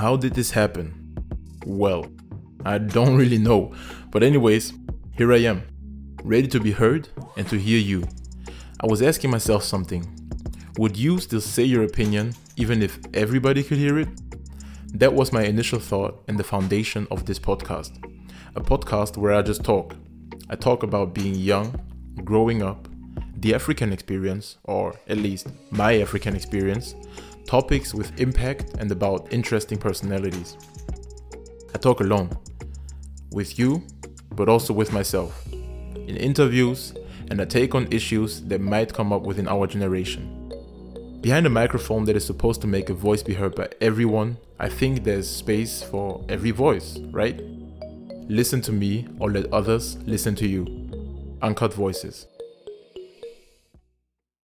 How did this happen? Well, I don't really know. But, anyways, here I am, ready to be heard and to hear you. I was asking myself something Would you still say your opinion even if everybody could hear it? That was my initial thought and the foundation of this podcast. A podcast where I just talk. I talk about being young, growing up, the African experience, or at least my African experience, topics with impact, and about interesting personalities. I talk alone, with you, but also with myself, in interviews, and I take on issues that might come up within our generation. Behind a microphone that is supposed to make a voice be heard by everyone, I think there's space for every voice, right? Listen to me or let others listen to you. Uncut Voices.